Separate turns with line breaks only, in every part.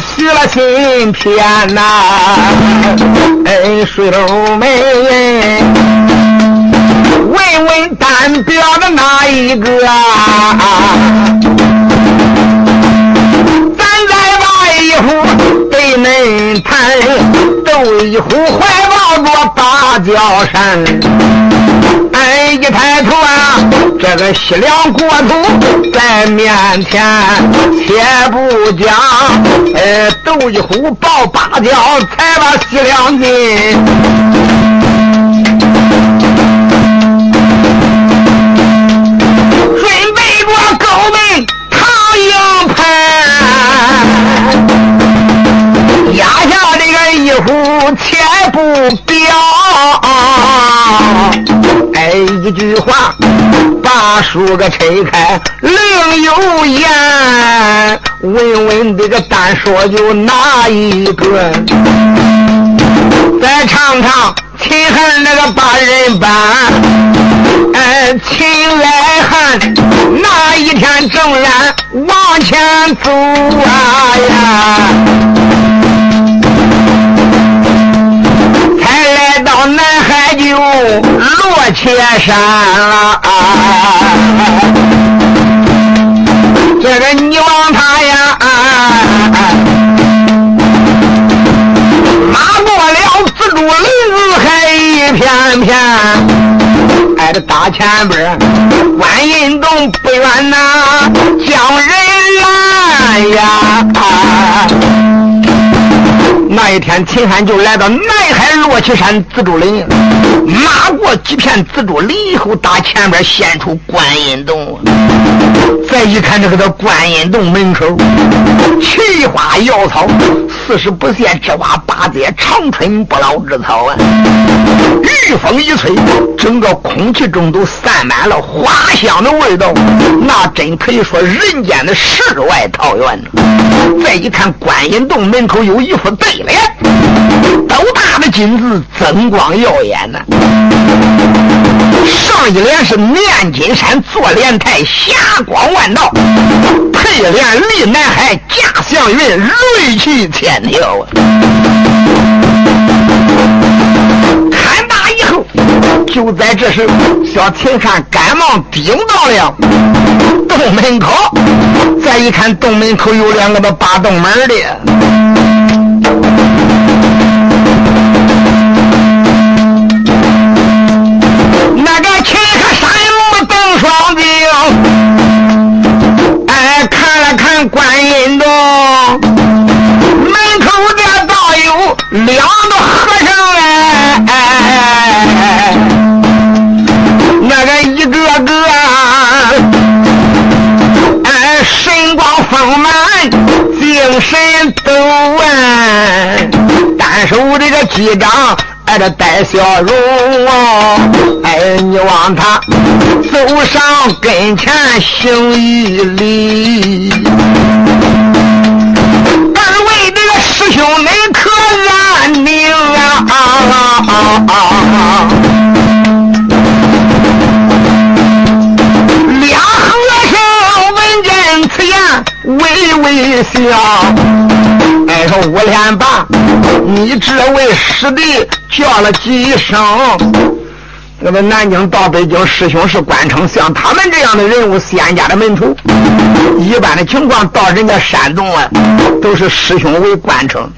许了心片呐。哎，水楼妹，问问单表的哪一个啊？咱再把一壶对门谈，斗一壶怀抱着芭蕉扇。俺一抬头啊，这个西凉国土在面前，且不讲，呃，斗一壶抱八角，才把西凉进。准备着高门唐营盘，压下这个一壶，且不表。一句话把书个拆开，另有言。问问这个单说就哪一个？再唱唱秦汉那个八人班。哎，秦来汉那一天正然往前走啊呀。来到南海就落切山了，这个你望他呀，马过了紫竹林还一片片，挨着大前边观音洞不远呐，将人拦呀。那一天，秦汉就来到南海落旗山紫竹林，马过几片紫竹林以后，打前边现出观音洞。再一看，这个叫观音洞门口，奇花瑶草，四十不谢之花，八节长春不老之草啊！御风一吹，整个空气中都散满了花香的味道，那真可以说人间的世外桃源。再一看，观音洞门口有一副对联，斗大的金字，增光耀眼呐。上一联是念金山坐莲台，霞光万道；配联立南海，驾祥云，瑞气千条。就在这时，小秦汉赶忙顶到了洞门口。再一看，洞门口有两个那把洞门的。那个秦汉啥也没动，双臂，哎，看了看观音洞门口这倒有两个和尚哎，那个一个个哎神光丰满，精神抖啊，单手这个击掌。哎，这带笑容哦！哎，你望他走上跟前行一礼。二位这个师兄，恁可安宁啊？俩和尚闻见此言，微微笑。哎，说五连霸，你这位师弟叫了几声？这个南京到北京，师兄是官称，像他们这样的人物，仙家的门徒，一般的情况到人家山洞啊，都是师兄为官称。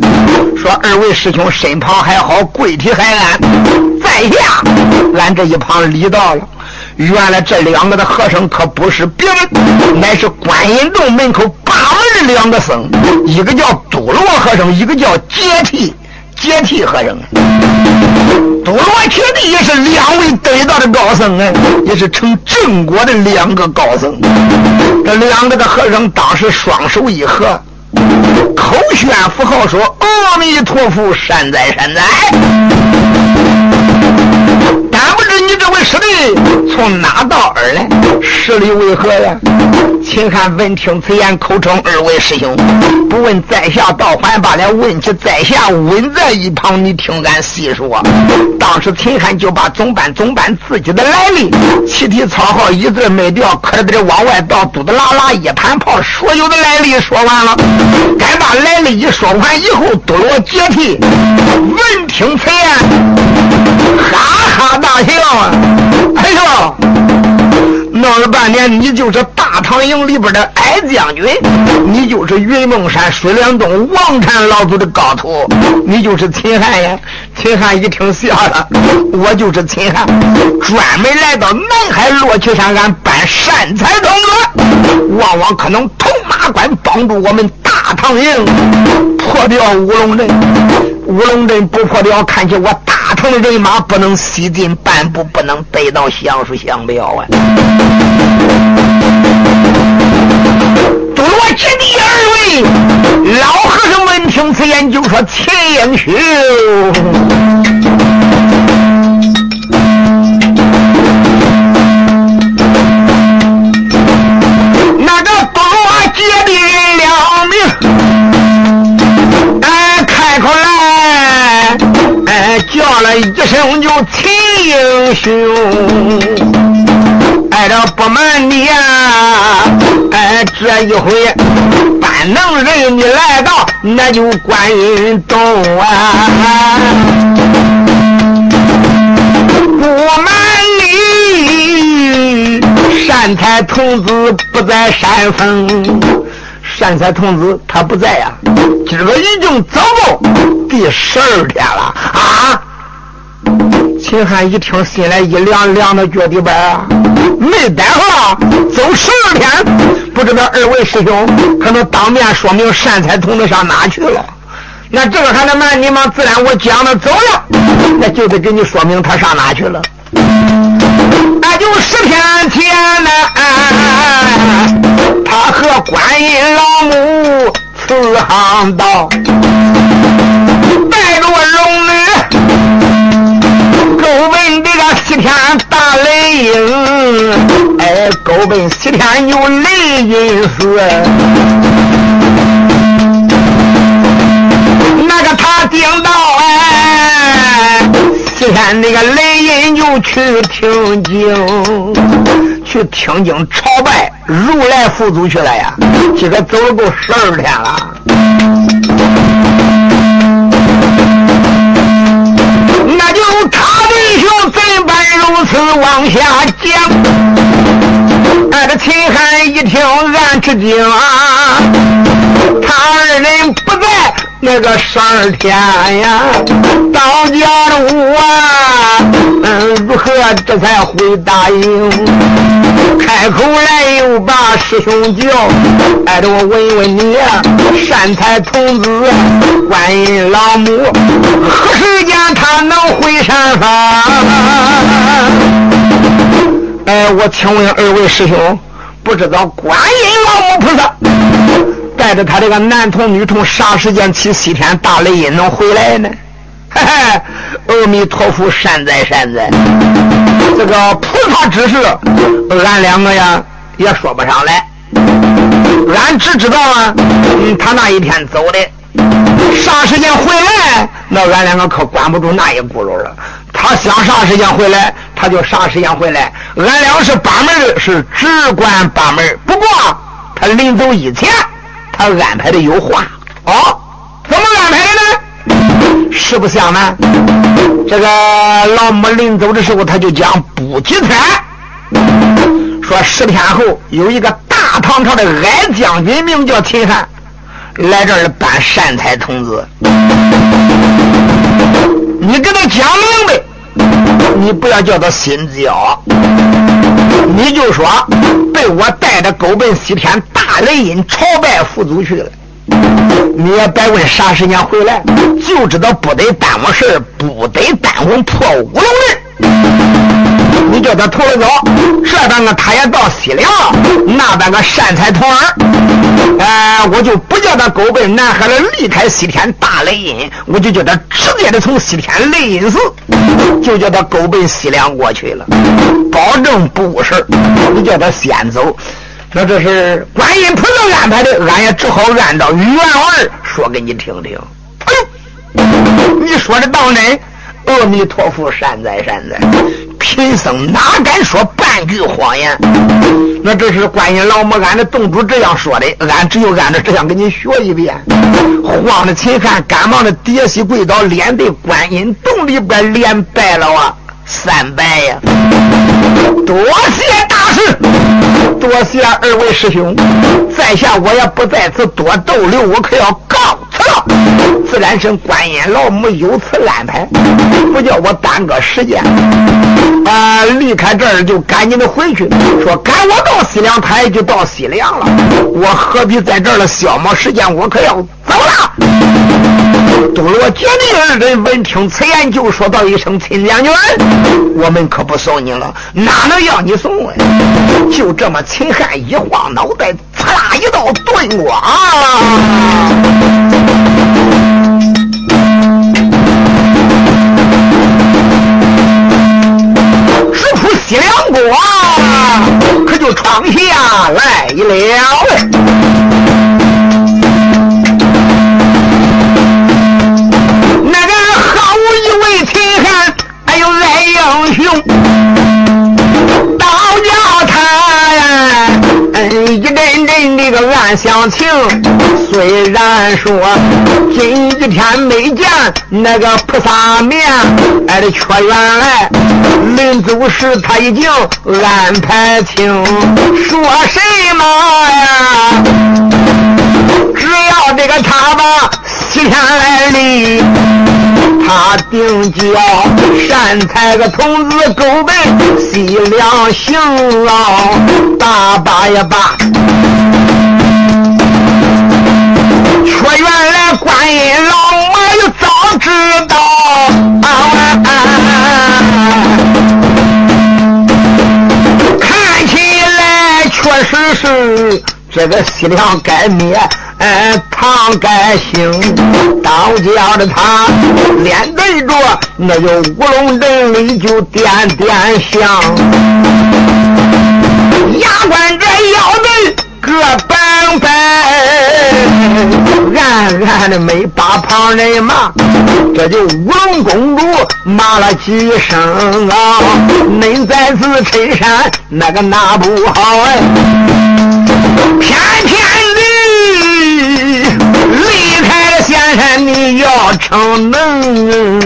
说二位师兄身旁还好，贵体还安，在下俺这一旁礼到了。原来这两个的和尚可不是别人，乃是观音洞门口八门的两个僧，一个叫都罗和尚，一个叫解替接替和尚。多罗铁弟也是两位得道的高僧啊，也是成正果的两个高僧。这两个的和尚当时双手一合，口宣符号说：“阿弥陀佛，善哉善哉。”但不知你这位师弟从哪到而来？实力为何呀？秦汉闻听此言，口称二位师兄，不问在下道还罢了，问起在下稳在一旁，你听俺细说。当时秦汉就把总办总办自己的来历，齐体草号一字没掉，可得往外倒，嘟嘟啦啦一盘炮，所有的来历说完了。该把来历一说完以后，多罗解体，闻听此言，哈哈大笑啊！哎呦！闹了半天，你就是大唐营里边的矮将军，你就是云梦山水帘洞王禅老祖的高徒，你就是秦汉呀！秦汉一听笑了，我就是秦汉，专门来到南海落旗山，俺办善财童子，往往可能铜马关帮助我们大唐营破掉乌龙阵，乌龙阵不破了，看起我大唐的人马不能西进半步，不能得到相书相表啊！多吉地二位老和尚闻听此言，就说：“秦英雄，那个多吉的了命，哎，开口来，叫了一声就秦英雄。”哎，这不瞒你呀，哎，这一回班能人你来到，那就观音洞啊。不瞒你，善财童子不在山峰，善财童子他不在呀，今个已经走够第十二天了啊。秦汉一听，心来一凉，凉到脚底板啊！没待了，走十二天，不知道二位师兄可能当面说明善财童子上哪去了？那这个还能瞒你吗？自然我讲的走了，那就得给你说明他上哪去了。那就十天前呢，他和观音老母慈航道，带着我龙女。勾奔这个西天大雷音，哎，勾奔西天有雷音寺。那个他听到哎，今天那个雷音就去听经，去听经朝拜如来佛祖去了呀。今个走了够十二天了。怎般如此往下讲？俺这秦汉一听，俺吃惊啊！他二人不在那个十二天呀，到家的我，何这才会答应？开口来又把师兄叫，哎着我问问你，善财童子观音老母，何时间他能回山峰？哎，我请问二位师兄，不知道观音老母菩萨带着他这个男童女童啥时间起西天大雷音能回来呢？嘿嘿，阿弥陀佛，善哉善哉。这个菩萨之事，俺两个呀也说不上来。俺只知道啊，他那一天走的，啥时间回来，那俺两个可管不住那一轱辘了。他想啥时间回来，他就啥时间回来。俺俩是把门，是只管把门。不过他临走以前，他安排的有话哦，怎么安排的呢？实不相瞒，这个老母临走的时候，他就讲不几天，说十天后有一个大唐朝的矮将军，名叫秦汉，来这儿办善财童子。你跟他讲明白，你不要叫他心焦，你就说被我带着狗奔西天大雷音朝拜佛祖去了。你也别问啥时间回来，就知道不得耽误事不得耽误破五龙人。你叫他头了走，这半个他也到西凉，那半个善财童儿，哎，我就不叫他狗奔南海了，离开西天大雷音，我就叫他直接的从西天雷音寺，就叫他狗奔西凉过去了，保证不误事你叫他先走。说这是观音菩萨安排的，俺也只好按照原文说给你听听。哎，你说的当真？阿弥陀佛，善哉善哉。贫僧哪敢说半句谎言？那这是观音老母俺的洞主这样说的，俺只有按照这样给你学一遍。慌的秦汉赶忙的跌膝跪倒，连对观音洞里边连拜了啊三拜呀！多谢大师，多谢二位师兄，在下我也不在此多逗留，我可要告辞了。自然是观音老母有此安排，不叫我耽搁时间。啊，离开这儿就赶紧的回去。说赶我到西凉，台就到西凉了。我何必在这儿了消磨时间？我可要走了。多罗姐弟二人闻听此言，就说道一声：“亲将军，我们可不送你了，哪能要你送啊？”就这么，秦汉一晃脑袋，刺啦一道钝光。西凉国可就闯下来了。还有赖英雄一阵阵那个暗香情。虽然说今天没见那个菩萨面，哎，的却原来临走时他已经安排清，说什么呀？只要这个他把西天来临，他定叫善财个童子狗奔西凉行啊，大把也罢。却原来观音老母又早知道，看起来确实是这个西凉该灭，哎，唐该兴。当叫的他脸对着那就乌龙阵里就点点香，牙关这腰对。各本本，暗暗的没把旁人骂，这就乌龙公主骂了几声啊！恁在此衬衫那个拿不好哎，偏偏的，你要逞能。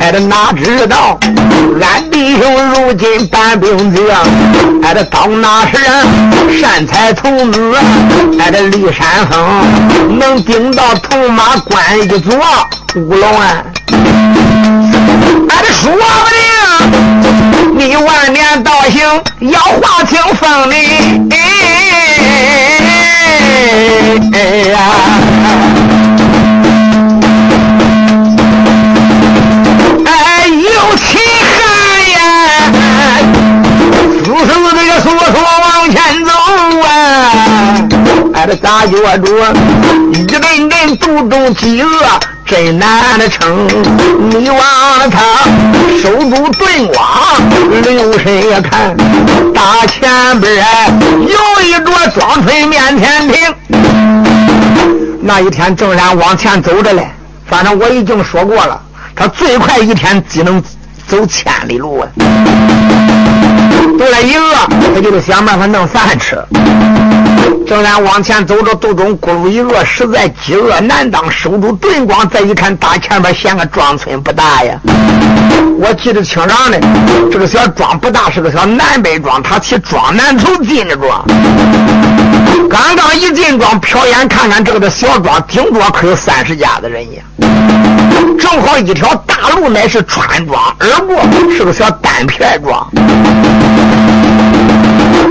哎，这哪知道，俺弟兄如今搬兵将，哎，这到那时善财童子，哎，这李山峰能顶到铜马关一座乌龙啊！哎，这说不定你万年道行要化清风的，哎呀！啊，哎这大脚住，一阵阵肚中饥饿真难的撑。你望他手拄盾光，留神也看，大前边有一桌庄村面前亭。那一天正然往前走着嘞，反正我已经说过了。他最快一天只能走千里路啊！肚里一饿，他就得想办法弄饭吃。正然往前走着，肚中咕噜一饿，实在饥饿难当，收住盾光。再一看，大前边显个庄村不大呀！我记得清朗的，这个小庄不大，是个小南北庄，他起庄南头进的庄。刚刚一进庄，瞟眼看看这个的小庄，顶多可有三十家的人呀。正好一条大路，乃是穿庄而是个小单片装。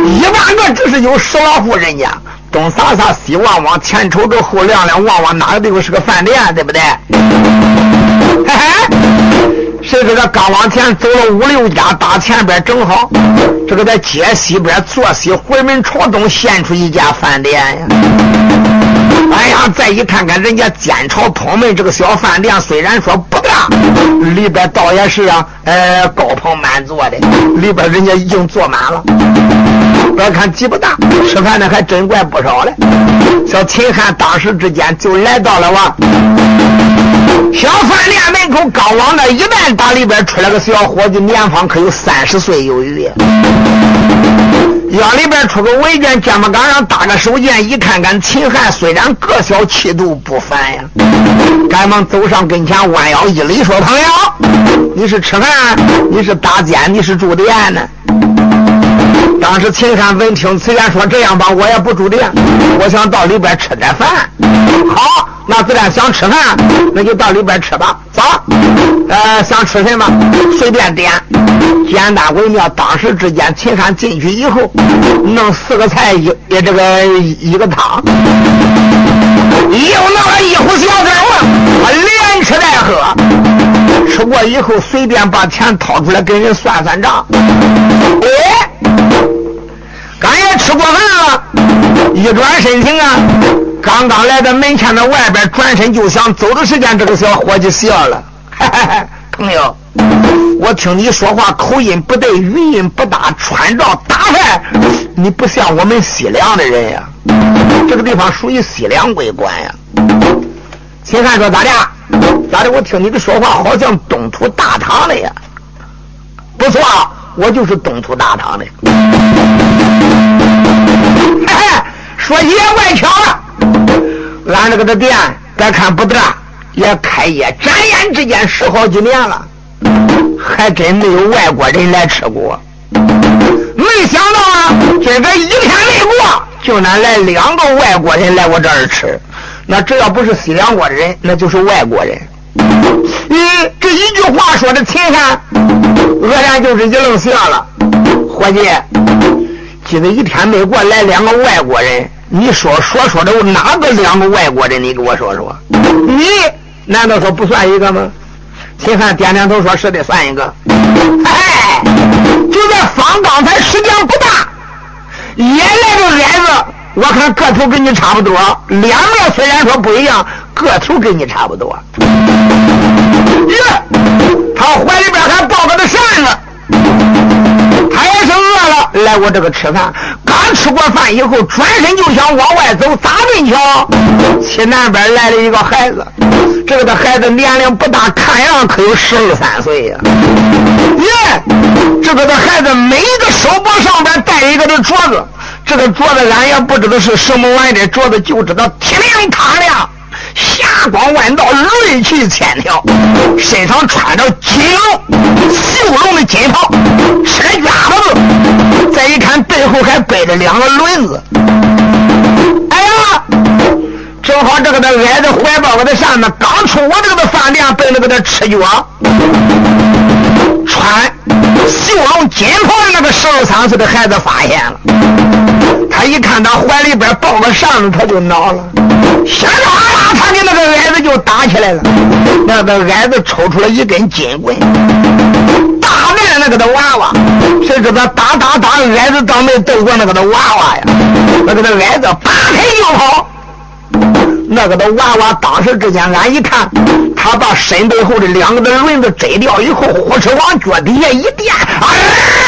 一万个只是有十来户人家，东撒撒，西望望，前瞅瞅，后亮亮，望望哪个地方是个饭店，对不对？嘿嘿。谁知道刚往前走了五六家，打前边正好，这个在街西边坐西回门朝东现出一家饭店呀！哎呀，再一看看人家煎炒烹焖这个小饭店，虽然说不大，里边倒也是啊，呃，高朋满座的，里边人家已经坐满了。别看鸡不大，吃饭的还真怪不少嘞。小秦汉当时之间就来到了哇，小饭店门口，刚往那一站打里边出来个小伙计，年方可有三十岁有余。腰里边出个围巾，肩膀杆上搭个手剑，一看看秦汉，虽然个小，气度不凡呀。赶忙走上跟前，弯腰一礼说：“朋友，你是吃饭？你是打尖？你是住店呢？”当时秦汉闻听此言，说：“这样吧，我也不住店，我想到里边吃点饭。”好。那自然想吃饭，那就到里边吃吧。走，呃，想吃什么随便点，简单为妙。当时之间，秦汉进去以后，弄四个菜一这个一个汤，又弄了一壶小酒，我连吃带喝。吃过以后，随便把钱掏出来给人算算账。哎，刚也吃过饭了，一转身情啊。刚刚来到门前的外边，转身就想走的时间，这个小伙计笑了：“ 朋友，我听你说话口音不对，语音不搭，穿着打扮，你不像我们西凉的人呀。这个地方属于西凉为官呀。”秦汉说：“咋的？咋的？我听你的说话好像东土大唐的呀。不错，我就是东土大唐的。嘿嘿，说也怪巧了。”俺这个的店，别看不大，也开业转眼之间十好几年了，还真没有外国人来吃过。没想到啊，今个一天没过，就能来两个外国人来我这儿吃。那只要不是西凉国的人，那就是外国人。嗯，这一句话说的秦汉，愕然就是一愣笑了。伙计，今个一天没过来两个外国人。你说说说的哪个两个外国人？你给我说说。你难道说不算一个吗？秦汉点点头说：“是的，算一个。”哎，就在方刚才时间不大，也来个矮子，我看个头跟你差不多，两面虽然说不一样，个头跟你差不多。耶，他怀里边还抱着个扇子，他也是饿了，来我这个吃饭。刚吃过饭以后，转身就想往外走，咋正巧，西南边来了一个孩子。这个的孩子年龄不大，看样可有十二三岁呀。耶，这个的孩子每一个手脖上边带一个的镯子，这个镯子俺也不知道是什么玩意儿，镯子就知道剔亮堂亮。霞光万道，锐气千条，身上穿着金龙、绣龙的金袍，吃家伙子。再一看，背后还背着两个轮子。哎呀，正好这个的挨着怀抱我的扇子，刚出我这个的饭店，被那个的吃脚穿绣龙金袍的那个十二三岁的孩子发现了。他一看他怀里边抱个扇子，他就恼了。响当当，他跟那个矮子就打起来了。那个矮子抽出了一根金棍，打败了那个的娃娃。谁知道打打打，矮子倒没斗过那个的娃娃呀？那个的矮子拔腿就跑。那个的娃娃当时之间，俺一看，他把身背后的两个的轮子摘掉以后，呼哧往脚底下一垫，啊，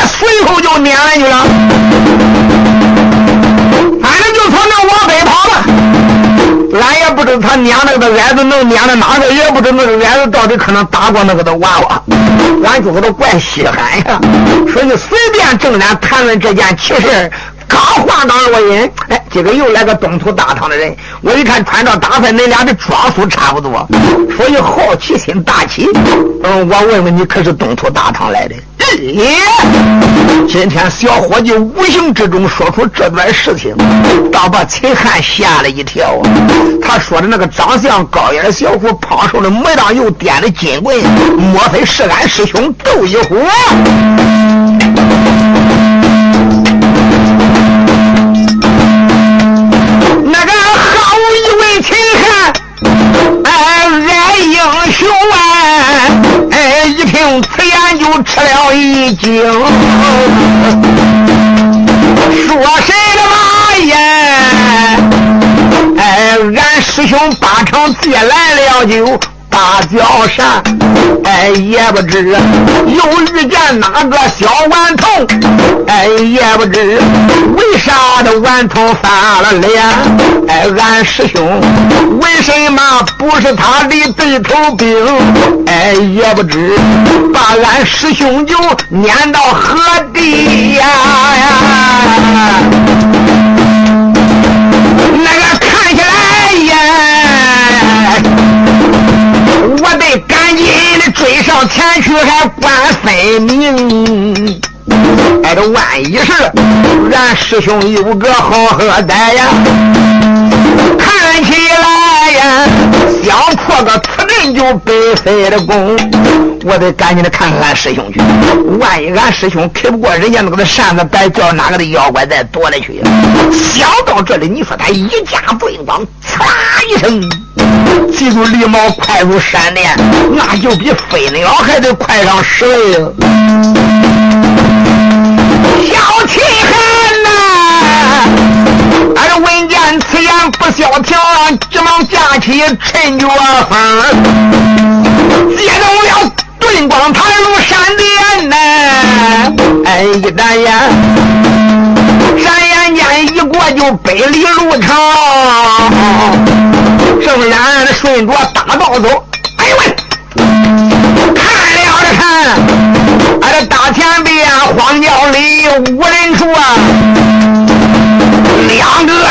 随后就撵来去了。反正就从那往北跑了。俺也不知道他撵那个的矮子能撵到哪个，也不知道那个矮子到底可能打过那个的娃娃。俺就和他怪稀罕呀，说你随便正脸谈论这件奇事。刚话刚落音，哎，今个又来个东土大唐的人，我一看穿着打扮，恁俩的装束差不多，所以好奇心大起。嗯，我问问你，可是东土大唐来的？咦，今天小伙计无形之中说出这段事情，倒把秦汉吓了一跳啊！他说的那个长相高眼的小伙，胖瘦的模样，又掂着金棍，莫非是俺师兄窦一虎？那个好一位秦汉，哎，俺英雄啊！哎，一听此言就吃了一惊，说谁的马呀？哎，俺师兄八成借来了酒。芭蕉扇，哎，也不知又遇见哪个小顽童，哎，也不知为啥的顽童翻了脸，哎，俺师兄为什么不是他的对头兵？哎，也不知把俺师兄就撵到何地呀？那个得赶紧的追上前去，还管分明。哎，这万一是咱师兄有个好喝歹呀，看起来呀，想破个此阵就白费了功。我得赶紧的看看俺师兄去，万一俺师兄开不过人家那个扇子，白叫哪个的妖怪再躲了去。想到这里，你说他一架棍棒，呲啦一声，记住狸猫快如闪电，那就比飞鸟还得快上十倍。小气汉呐！俺这闻见此言不消停，急忙架起陈脚风，接动了。顿光弹如闪电呐！哎，一眨眼，眨眼间一过就百里路长。正然顺着大道走，哎呦喂！看了的看，俺这大前边荒郊里无人处啊，两个人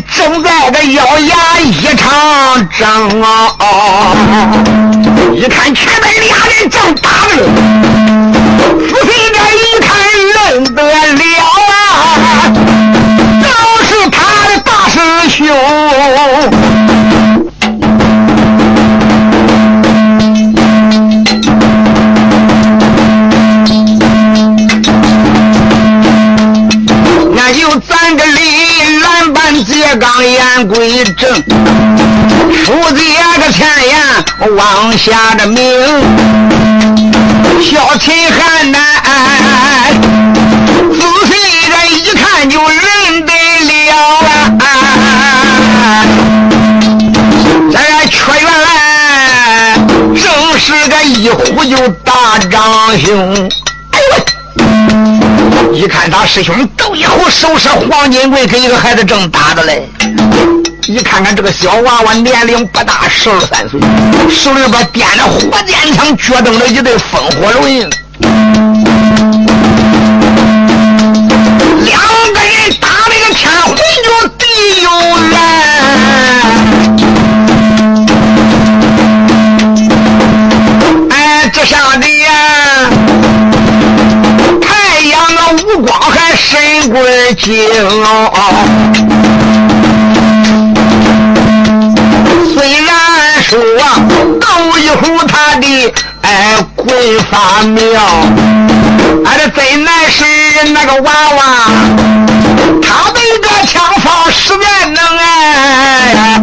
正在这咬牙一场争啊！一看前面俩人正打呢，仔细这一看认得了啊，都是他的大师兄。蓝板结钢言归正。书接个前言往下的明，小秦汉呐，仔细这一看就认得了啊！这缺员来正是个一呼就大长兄，一看他师兄窦一虎手持黄金贵，跟一个孩子正打着嘞。一看看这个小娃娃年龄不大，十二三岁，手里边掂着火箭枪，脚蹬着一对风火轮，两个人打那个天昏就地又蓝。哎，这下的不光还神棍精哦。说斗一虎他的哎棍法妙，俺这真乃是那个娃娃，他的个枪法实在能哎，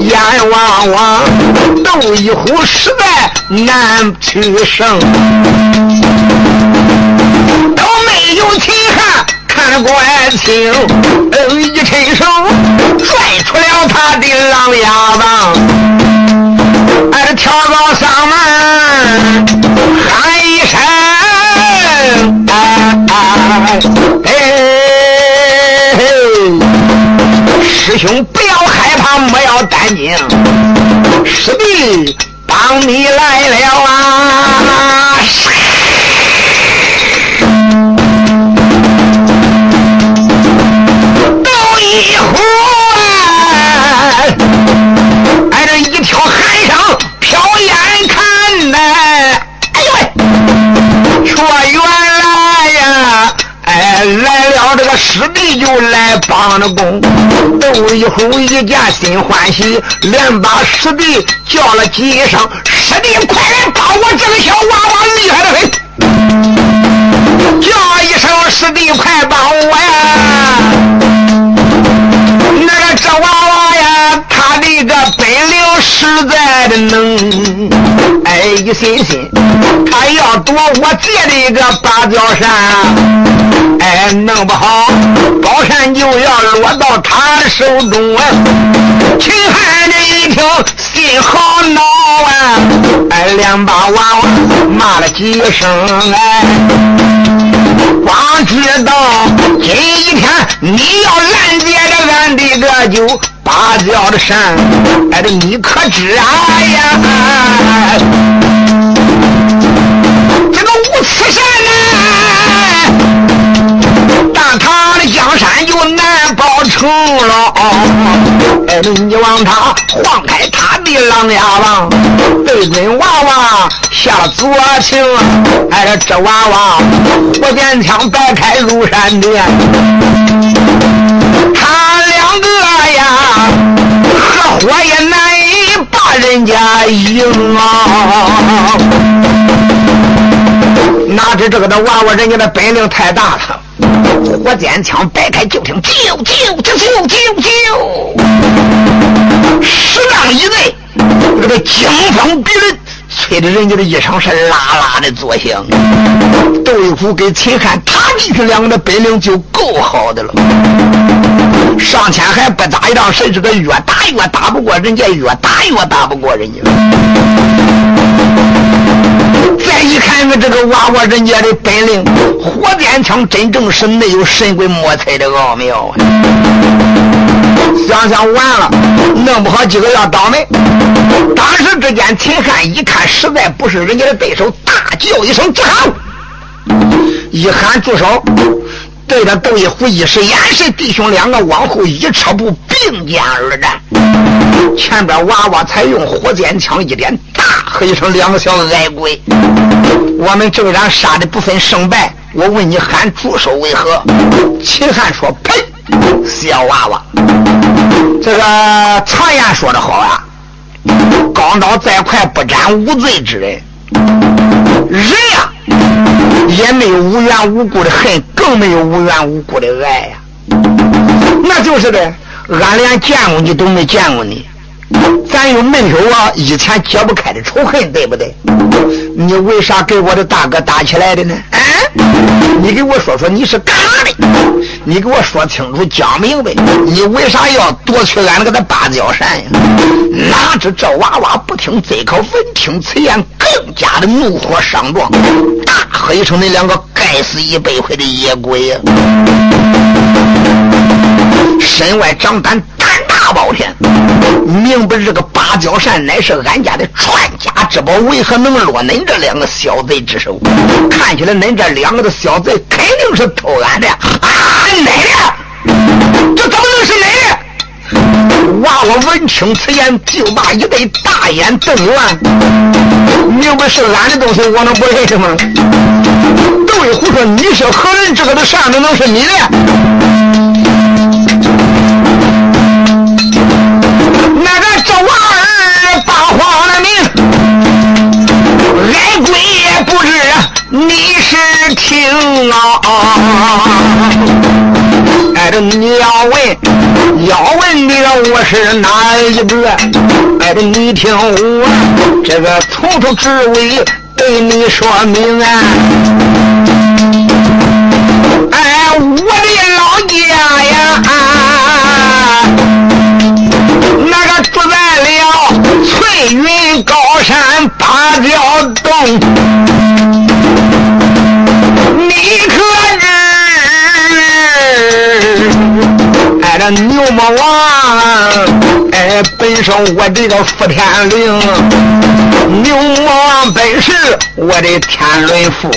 阎王王斗一虎实在难取胜，有秦汉。看官清，一伸手拽出了他的狼牙棒，俺这跳到上门喊一声，哎，师兄不要害怕，莫要担惊，师弟帮你来了啊！师弟就来帮着工。窦一虎一见心欢喜，连把师弟叫了几声：“师弟，快来帮我这个小娃娃，厉害的很！”叫一声：“师弟，快帮我呀！”那个这娃娃一，个本领实在的能，哎，一心心，他要夺我借的一个芭蕉扇，哎，弄不好宝扇就要落到他手中啊！秦汉这。一听心好恼啊！哎，两把娃娃骂了几声哎，光知道今一天你要拦截着俺的个就芭蕉的山，哎，的你可知啊呀？这个无耻山呐，大唐的江山就难保成了。哎，你望他晃开他的狼牙棒，对准娃娃下左情。哎，这娃娃火箭枪摆开如闪电，他两个呀，合伙也难以把人家赢啊。哪知这个的娃娃，人家的本领太大了，火箭枪摆开就听，啾啾啾啾啾啾，十浪一内，这个惊风逼人，吹的人家的衣裳是啦啦的作响。窦一虎跟秦汉，他弟兄两个的本领就够好的了。上前还不打一仗，谁知道越打越打不过人家，越打越打不过人家。再一看，看这个娃娃人家的本领，火箭枪真正是没有神鬼莫测的奥妙啊！想想完了，弄不好几个要倒霉。当时之间，秦汉一看实在不是人家的对手，大叫一声：“住手！”一喊住手。对着窦一虎一使眼神，弟兄两个往后一撤步，并肩而战。前边娃娃才用火箭枪一点，大喝一声：“两个小子矮鬼！我们正然杀的不分胜败。我问你喊住手为何？”秦汉说：“呸！小娃娃，这个常言说的好啊，钢刀再快不斩无罪之人。人呀。”也没有无缘无故的恨，更没有无缘无故的爱呀。那就是的，俺连见过你都没见过你，咱又没有啊以前解不开的仇恨，对不对？你为啥跟我的大哥打起来的呢？啊？你给我说说你是干啥的？你给我说清楚讲明白，你为啥要夺取俺那个的芭蕉扇呀？哪知这娃娃不听贼可，闻听此言，更加的怒火上撞，大喝一声：“那两个该死一百回的野鬼呀！”身外长胆，包天，明白这个芭蕉扇乃是俺家的传家之宝，为何能落恁这两个小贼之手？看起来恁这两个的小贼肯定是偷俺的啊！奶的？这怎么能是哪的？娃娃闻听此言，就把一对大眼瞪圆，明白是俺的东西，我能不认识吗？窦一虎说：“你是何人？这个的扇子能是你的？”慌了命，俺鬼也不知你是听啊！哎，这你要问，要问的我是哪一个？哎，这你听我这个从头至尾对你说明啊！哎，我的老家呀，那个住在了。翠云高山芭蕉洞，你可知？哎，这牛魔王，哎，本身我这个福天灵，牛魔王本是我的天伦父，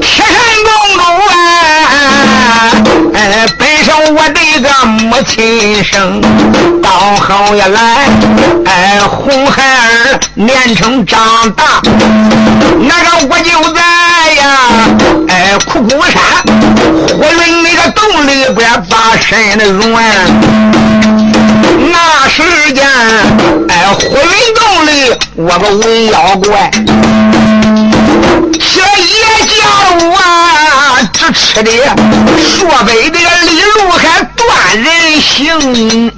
铁山公主啊，哎。我的个母亲生，到后也来，哎，红孩儿年成长大，那个我就在呀，哎，苦苦山火云那个洞里边把身的软，那时间，哎，火云洞里我个文妖怪。这也叫我只吃的说白的李路还断人性。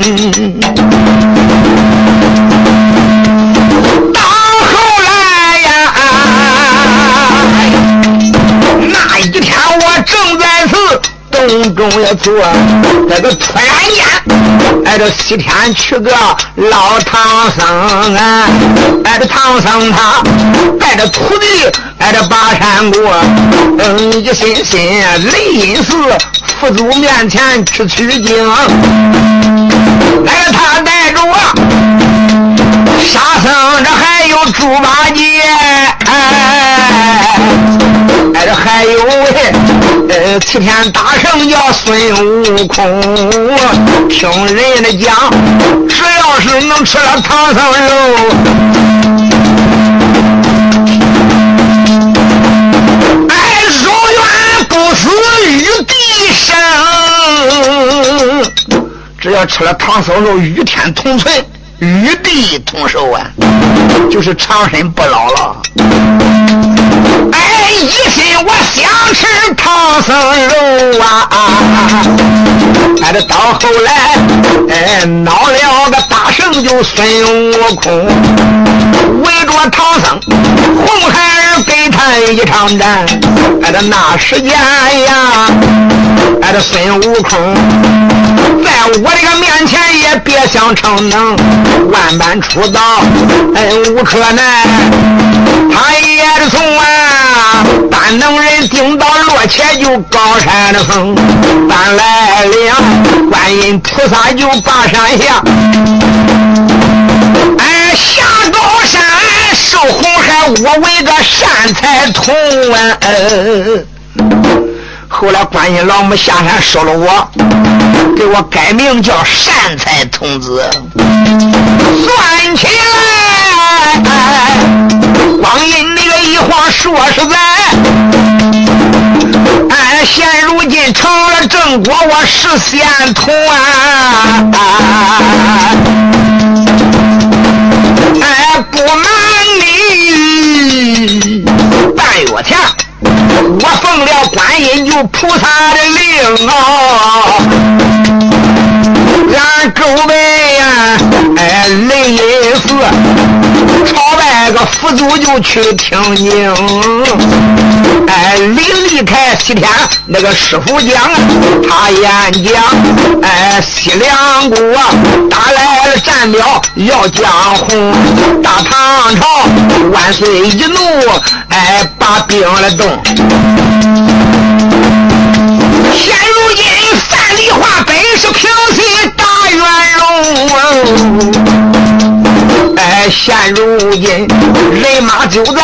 那一天我正在此，窦隆中要坐，这个突然间，哎，这西天去个老唐僧啊，哎，这唐僧他带着徒弟，哎，这巴山过，嗯，一心心雷音寺佛祖面前去取经，哎，他带着我沙僧，这还有猪八戒，哎，哎，这还有喂，齐天大圣叫孙悟空。听人的讲，只要是能吃了唐僧肉，哎，如愿不死玉帝生。只要吃了唐僧肉，与天同存。与地同寿啊，就是长生不老了。哎，一心我想吃唐僧肉啊！哎，这到后来，哎，闹了个大圣就孙悟空，围着唐僧，红孩儿跟他一场战。哎，这那时间呀，哎，这孙悟空，在我这个面前也别想逞能。万般出道，哎，无可奈。他也是从啊，单能人顶到落前就高山的峰，搬来了观音菩萨就把山下，哎，下高山受红海，我为个善财童啊。后来观音老母下山收了我，给我改名叫善财童子。算起来，光阴一晃，说实在，哎，现如今成了正果，我是仙童啊！哎，不瞒你，半月前。我奉了观音有菩萨的令啊，俺周围呀，哎，雷音寺个佛祖就去听经，哎，临离开西天那个师傅讲，他演讲，哎，西凉国打来了战表要江红，大唐朝万岁一怒，哎，把兵了动。现如今三里化本是平西大元龙，哎，现如今人马就在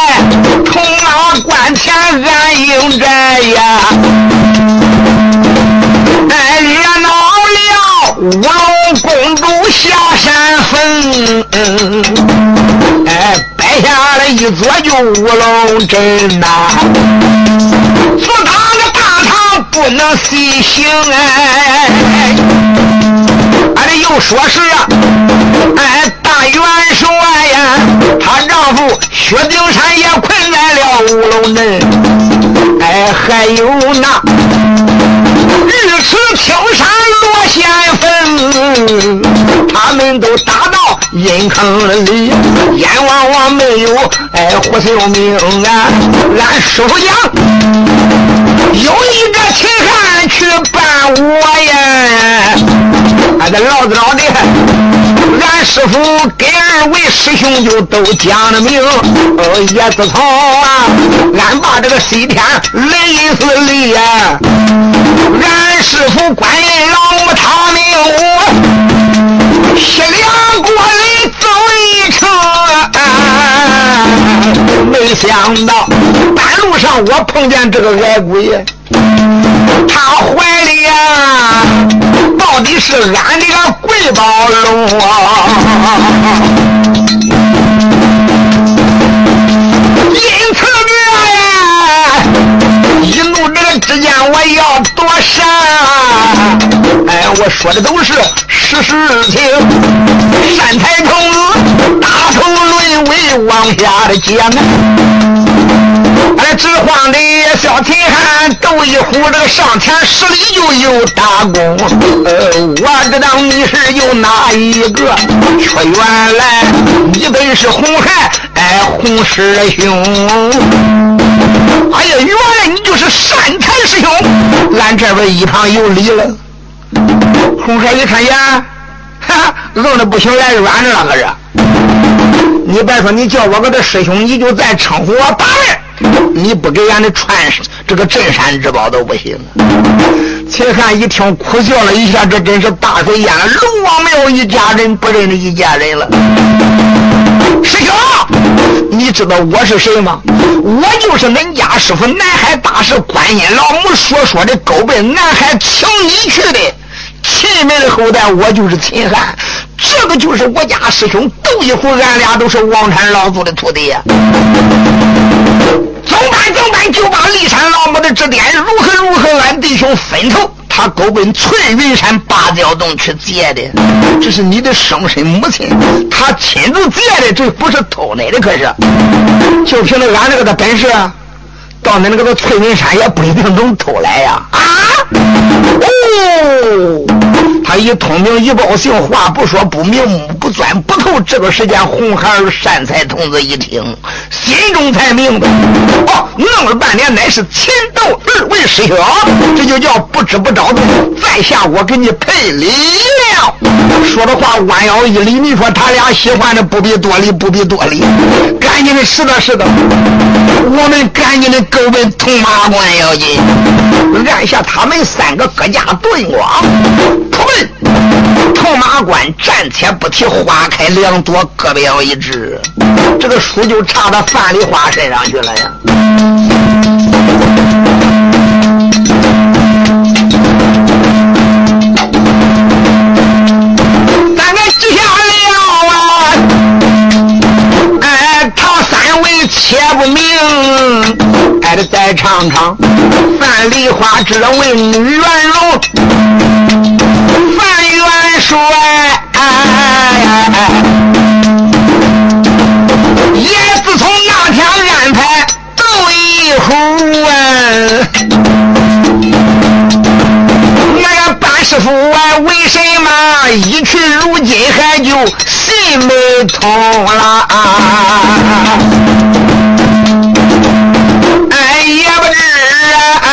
铜马关前安营寨呀，哎，热闹了五龙公主下山坟，哎，摆下了一桌就五龙阵呐，阻挡着大。不能随行哎，俺这又说是啊，哎，大元帅呀，她丈夫薛丁山也困在了五龙阵，哎，还有那日此青山落仙坟，他们都打到阴坑里，阎王王没有哎活性命啊，俺师傅讲。有一个秦汉去办我呀，这老子老的，俺师傅给二位师兄就都讲了明。哦，也自从啊，俺把这个西天雷音寺里呀，俺师傅观音老母他命我，西凉国里走一程，没想到半。路上我碰见这个矮鬼，他怀里呀，到底是俺的个贵宝龙啊！因此这呀，一怒之间我要躲闪。哎，我说的都是实事情，善财童子大头沦为往下的讲。俺这指皇的小秦汉斗一壶，这个上前十里就有大功。呃，我知道你是有哪一个？却原来你本是红孩，哎，红师兄。哎呀，原来你就是善财师兄。俺这边一旁有礼了。红蛇一看呀，哈，愣的不行，来软着了，可是。你别说，你叫我个这师兄，你就再称呼我八妹，你不给俺的传这个镇山之宝都不行。秦汉一听，苦笑了一下，这真是大水淹了龙王庙一家人，不认的一家人了。师兄，你知道我是谁吗？我就是恁家师傅南海大师观音老母所说的勾奔南海请你去的秦门的后代，我就是秦汉。这个就是我家师兄窦一虎，俺俩都是王禅老祖的徒弟。怎办？怎办？就把骊山老母的指点如何如何，俺弟兄分头。他勾奔翠云山芭蕉洞去劫的，这是你的生身母亲，他亲自劫的，这不是偷来的，可是，就凭着俺这个的本事，到你那个翠云山也不一定能偷来呀！啊！哦。他一通明一报信，话不说不明，不钻不透。这个时间，红孩儿善财童子一听，心中才明白。哦，弄了半天，乃是秦斗二位师兄，这就叫不知不着。在下我给你赔礼说的话弯腰一礼，你说他俩喜欢的不必多礼，不必多礼。赶紧的，是的，是的，我们赶紧的各奔铜马关要紧，按下他们三个各家盾光。铜马关暂且不提，花开两朵，各表一枝。这个书就插到范丽花身上去了呀。下了啊！哎，他三位且不明，还得再唱唱。范丽花只为女元荣。帅，也自从那天安排窦一虎啊，个班师傅啊，为什么一去如今还就心没通了？哎，也不知啊，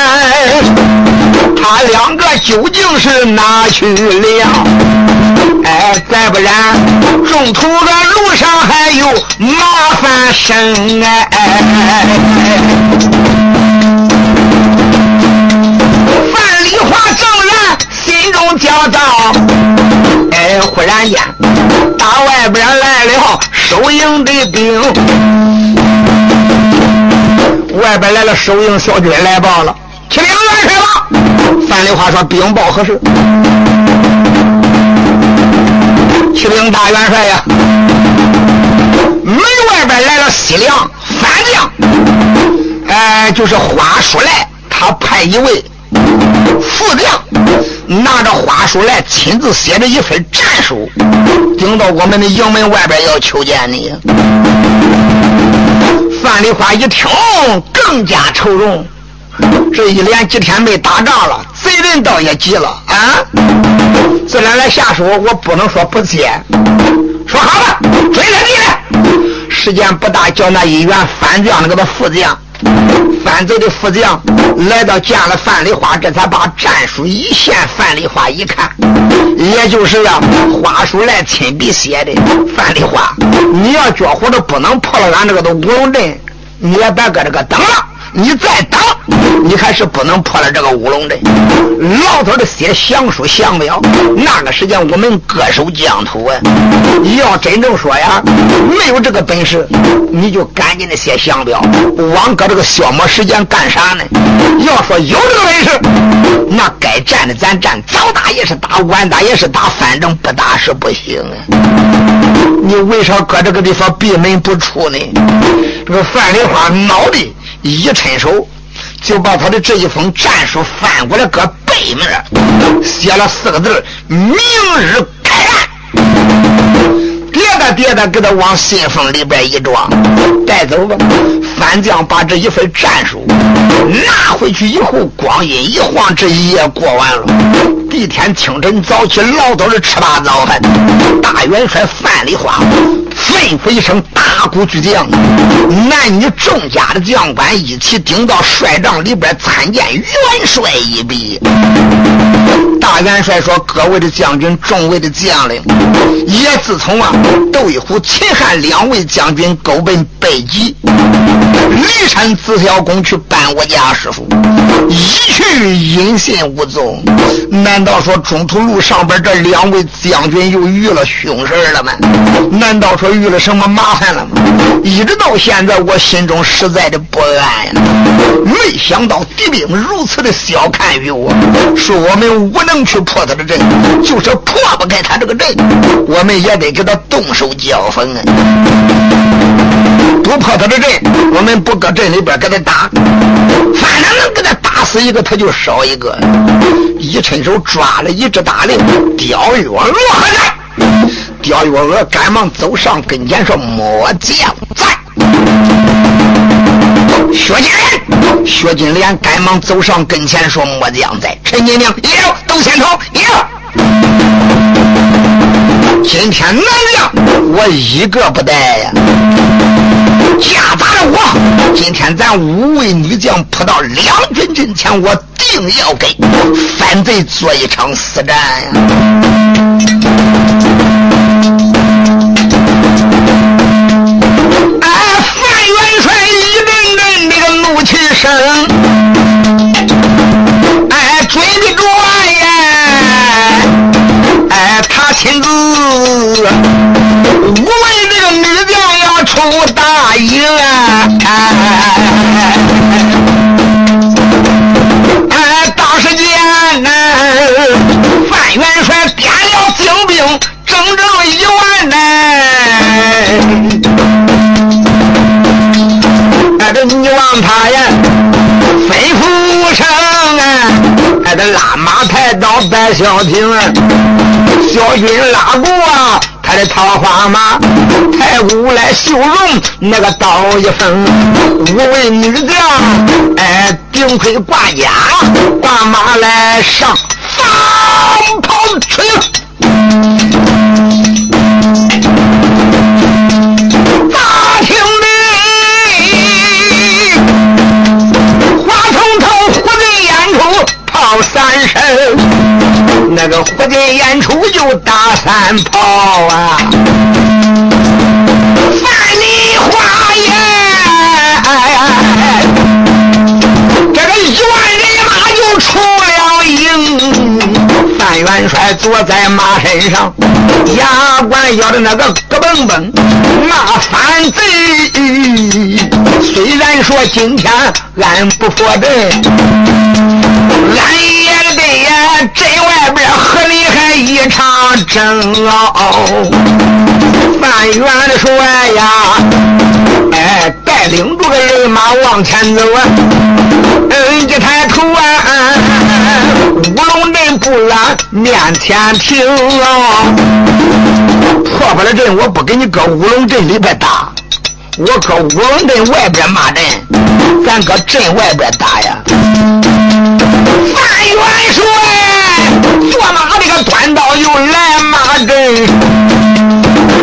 他两个究竟是哪去了？哎，再不然，中途的路上还有麻烦生哎。范丽华正然心中焦躁，哎，忽然间，大外边来了收营的兵，外边来了收营小军来报了，启禀元帅吧。范丽华说：“禀报何事？”启禀大元帅呀，门外边来了西凉反将，哎，就是花书来，他派一位副将。拿着花书来，亲自写着一份战书，顶到我们的营门外边要求见你。范丽花一听，更加愁容。这一连几天没打仗了，贼人倒也急了啊！自然来下手，我不能说不接。说好了，追他进来。时间不大，叫那一员反将那个副将，反贼的副将来到见了范丽花，这才把战书一献。范丽花一看，也就是啊，花书来亲笔写的。范丽花，你要觉活着不能破了俺这个的乌龙阵，你也别搁这个等了。你再等，你还是不能破了这个乌龙阵。老头的写降书降表，那个时间我们各守疆土啊。要真正说呀，没有这个本事，你就赶紧的写降表，枉搁这个消磨时间干啥呢？要说有这个本事，那该战的咱战，早打也是打，晚打也是打，反正不打是不行啊。你为啥搁这个地方闭门不出呢？这个范梨花脑袋。一伸手，就把他的这一封战书翻过来，搁背面写了四个字：“明日开战。”叠的叠的，给他往信封里边一装，带走吧。反将把这一份战书拿回去以后，光阴一晃，这一夜过完了。第二天清晨早起，老早的吃罢早饭，大元帅范丽花吩咐一声：“大古巨将，男女众家的将官一起顶到帅帐里边参见元帅一笔。大元帅说：“各位的将军，众位的将领，也自从啊，窦一虎、秦汉两位将军勾奔北极，骊山紫霄宫去办我家师傅，一去音信无踪。难道说中途路上边这两位将军又遇了凶事了吗？难道说遇了什么麻烦了吗？一直到现在，我心中实在的不安呀！没想到敌兵如此的小看于我，说我们无能。能去破他的阵，就是破不开他这个阵，我们也得给他动手交锋啊！不破他的阵，我们不搁阵里边给他打，反正能给他打死一个，他就少一个。一伸手抓了一只大令，刁月娥何在？刁月娥赶忙走上跟前说：“末将在。”薛金莲，薛金莲赶忙走上跟前说：“末将在。”陈金娘，有都先头，有。今天男将我一个不带呀，夹杂着我。今天咱五位女将扑到两军阵前，我定要给反贼做一场死战呀。生，小亭啊，小军拉过，他的桃花马，太武来秀容那个刀一锋，五位女将哎顶盔挂甲，挂马来上，放炮吹。那个火箭演出就打三炮啊！范梨花呀，这个一万人马就出了营。范元帅坐在马身上，牙关咬着那个咯嘣嘣，骂反贼。虽然说今天俺不破阵。俺镇外边河里还一场争哦。范元帅呀，哎，带领着个人马往前走啊。嗯，一抬头啊，乌龙镇不远，面前停啊。破不了阵，我不给你搁乌龙镇里边打，我搁乌龙镇外边骂阵，咱搁镇外边打呀。范元帅坐马这个端刀又来马阵，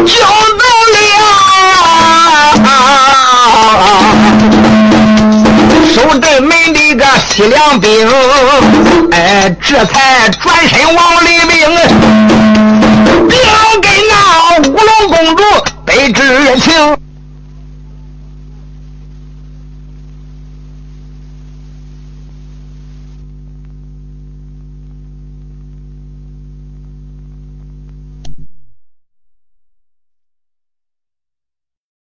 叫到了守阵门的个西凉兵，哎，这才转身往里兵，兵跟那乌龙公主得知情。